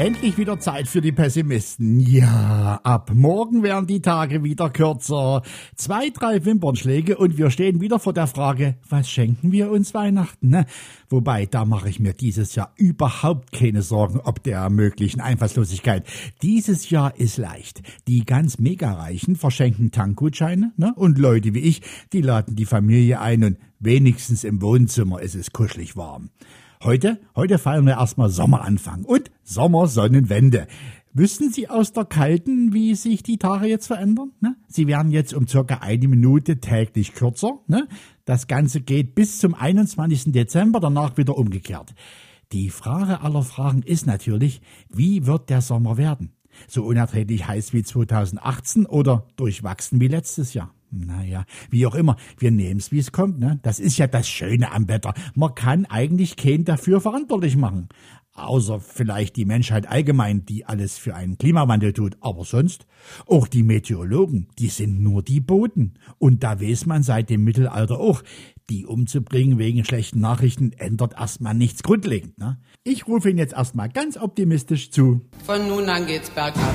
Endlich wieder Zeit für die Pessimisten. Ja, ab morgen werden die Tage wieder kürzer. Zwei, drei Wimpernschläge und wir stehen wieder vor der Frage, was schenken wir uns Weihnachten? Ne? Wobei, da mache ich mir dieses Jahr überhaupt keine Sorgen ob der möglichen Einfallslosigkeit. Dieses Jahr ist leicht. Die ganz Megareichen verschenken Tankgutscheine ne? und Leute wie ich, die laden die Familie ein und wenigstens im Wohnzimmer ist es kuschelig warm. Heute, heute feiern wir erstmal Sommeranfang und Sommersonnenwende. Wüssten Sie aus der Kalten, wie sich die Tage jetzt verändern? Ne? Sie werden jetzt um circa eine Minute täglich kürzer. Ne? Das Ganze geht bis zum 21. Dezember, danach wieder umgekehrt. Die Frage aller Fragen ist natürlich, wie wird der Sommer werden? So unerträglich heiß wie 2018 oder durchwachsen wie letztes Jahr? Naja, wie auch immer, wir nehmen's, wie es kommt. Ne? Das ist ja das Schöne am Wetter. Man kann eigentlich keinen dafür verantwortlich machen. Außer vielleicht die Menschheit allgemein, die alles für einen Klimawandel tut. Aber sonst, auch die Meteorologen, die sind nur die Boten. Und da weiß man seit dem Mittelalter auch, die umzubringen wegen schlechten Nachrichten ändert erstmal nichts grundlegend. Ne? Ich rufe ihn jetzt erstmal ganz optimistisch zu. Von nun an geht's bergab.